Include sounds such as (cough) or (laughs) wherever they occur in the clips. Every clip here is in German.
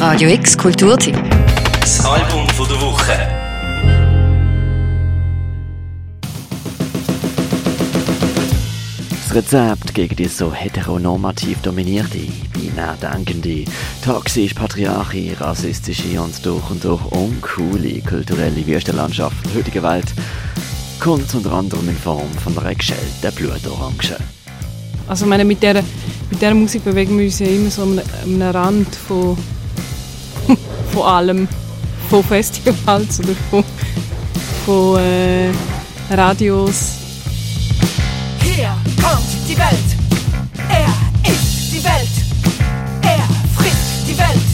Radio X Kulturtipp. Das Album von der Woche. Das Rezept gegen die so heteronormativ dominierte, binär denkende, toxisch patriarchische, rassistische und durch und durch uncoole kulturelle Wüstenlandschaft der heutigen Welt kommt unter anderem in Form von einer geschälten Blutorange. Also meine, mit dieser mit der Musik bewegen wir uns ja immer so am, am Rand von, von allem. Von Festivals oder von, von äh, Radios. Hier kommt die Welt. Er ist die Welt. Er frisst die Welt.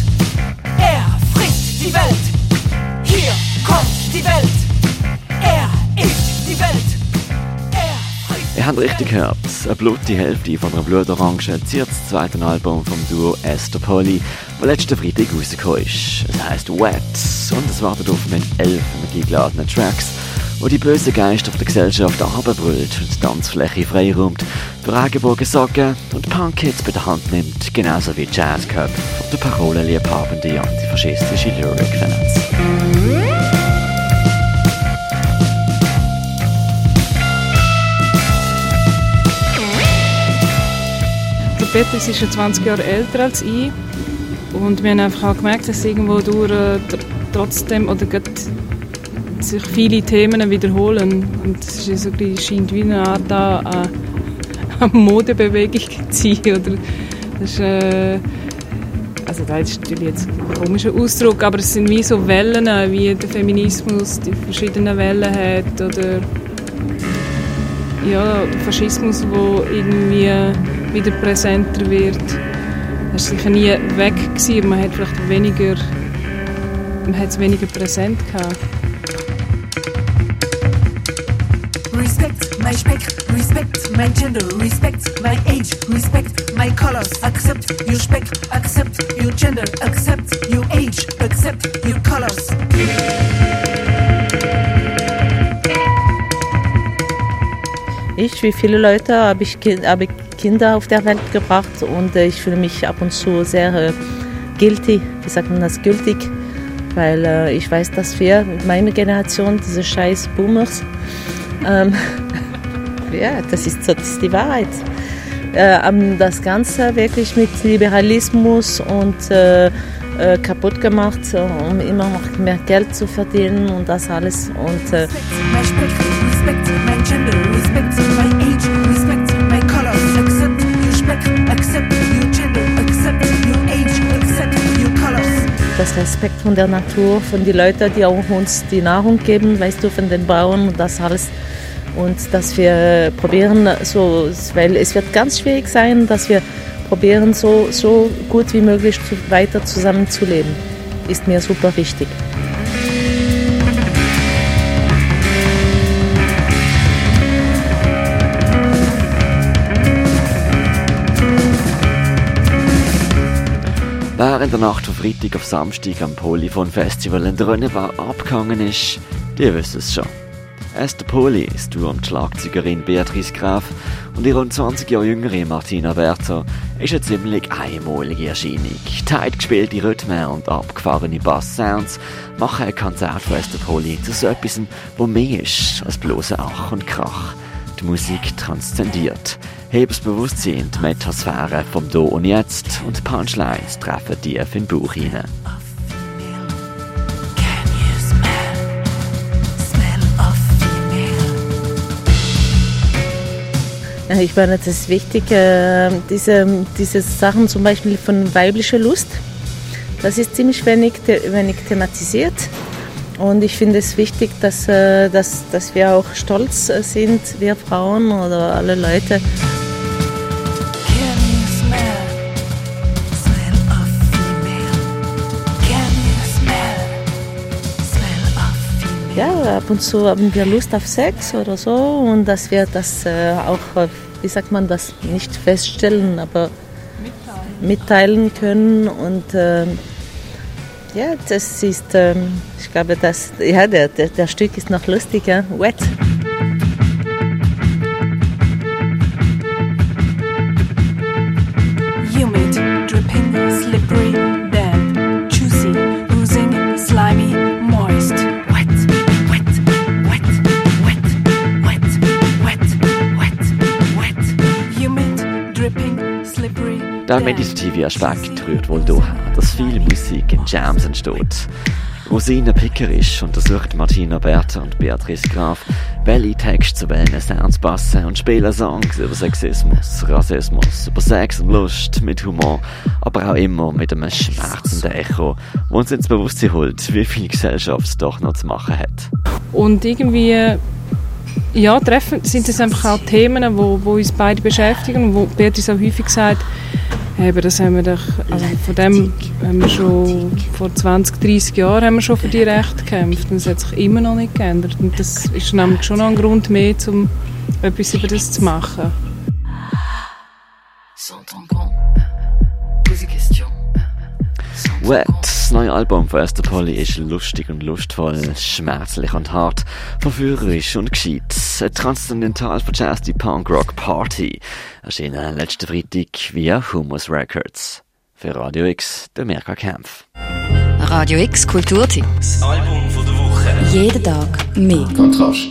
Er frisst die Welt. Hier kommt die Welt. Habt richtig gehört, eine blutige Hälfte von einer Blutorange ziert das zweite Album vom Duo Esther Polly, das letzten Freitag rausgekommen ist. Es heisst Wet und es wartet auf mit elf energiegeladenen Tracks, wo die bösen Geister der Gesellschaft abbrüllt und die Tanzfläche freiräumt, für Regenbogensocken und Punkhits bei der Hand nimmt, genauso wie Jazzcup und der parolenliebhabende antifaschistische Lyric-Fans. Der Peter ist schon 20 Jahre älter als ich. Und wir haben einfach auch gemerkt, dass irgendwo durch äh, trotzdem oder sich viele Themen wiederholen. Und es ist so scheint wie eine Art eine, (laughs) eine Modebewegung (laughs) zu sein oder? Das ist, äh, also das ist natürlich jetzt ein komischer Ausdruck, aber es sind wie so Wellen, wie der Feminismus die verschiedenen Wellen hat oder ja, der Faschismus, wo irgendwie wieder präsenter wird. Das war sicher nie weg, gewesen, man hat vielleicht weniger, man hat es weniger präsent gehabt. Respect my spec, respect my gender, respect my age, respect my colors, accept your spec, accept your gender, accept Ich, wie viele Leute, habe ich, habe Kinder auf der Welt gebracht und äh, ich fühle mich ab und zu sehr äh, guilty, wie sagt man das, gültig, weil äh, ich weiß, dass wir, meine Generation, diese scheiß Boomers, ähm, (laughs) ja, das ist, das ist die Wahrheit, haben das Ganze wirklich mit Liberalismus und äh, kaputt gemacht, um immer noch mehr Geld zu verdienen und das alles. Und, äh, das Respekt von der Natur, von den Leuten, die auch uns die Nahrung geben, weißt du, von den Bauern und das alles. Und dass wir probieren, so, weil es wird ganz schwierig sein, dass wir probieren, so, so gut wie möglich weiter zusammenzuleben. Ist mir super wichtig. In der Nacht von Freitag auf Samstag am Polyphon Festival in der Rönnebar abgegangen ist, die wissen es schon. Esther Poli ist du und Schlagzeugerin Beatrice Graf und die rund 20 Jahre jüngere Martina Berzer ist eine ziemlich einmalige Erscheinung. Tight gespielte Rhythmen und abgefahrene Bass-Sounds machen ein Konzert von Esther Poli zu so etwas, wo mehr ist als bloße Ach und Krach. Die Musik transzendiert. Hebt das Bewusstsein die Metasphäre vom Do und Jetzt und Punchlines treffen tief in den Bauch hinein. Ich meine, das ist wichtig, äh, diese, diese Sachen zum Beispiel von weiblicher Lust, das ist ziemlich wenig, wenig thematisiert. Und ich finde es wichtig, dass, äh, dass, dass wir auch stolz sind, wir Frauen oder alle Leute. Ja, ab und zu haben wir Lust auf Sex oder so und dass wir das äh, auch, wie sagt man das, nicht feststellen, aber mitteilen, mitteilen können und äh, ja, das ist, ähm, ich glaube, das, ja, der, der, der Stück ist noch lustiger, Wet. Der meditative Aspekt rührt wohl daher, dass viel Musik in Jams entsteht. Rosine Pickerisch untersucht Martina Bertha und Beatrice Graf, welche Texte zu welchen Sounds passen und spielen Songs über Sexismus, Rassismus, über Sex und Lust, mit Humor, aber auch immer mit einem schmerzenden Echo, wo uns ins Bewusstsein holt, wie viel Gesellschaft es doch noch zu machen hat. Und irgendwie, ja, treffen, sind das einfach auch Themen, wo, wo uns beide beschäftigen und wo Beatrice auch häufig sagt, Eben, das haben wir doch, also von dem haben wir schon vor 20, 30 Jahren haben wir schon für die Rechte gekämpft und es hat sich immer noch nicht geändert. Und das ist nämlich schon noch ein Grund mehr, um etwas über das zu machen. Wet, das neue Album von Esther Polly ist lustig und lustvoll, schmerzlich und hart, verführerisch und gescheit. Ein transzendental verjazzte Punk-Rock-Party erschienen letzten Freitag via Humus Records. Für Radio X, der Mirka Kempf. Radio X Kulturteam. Das Album von der Woche. Jeden Tag mehr. Kontrast.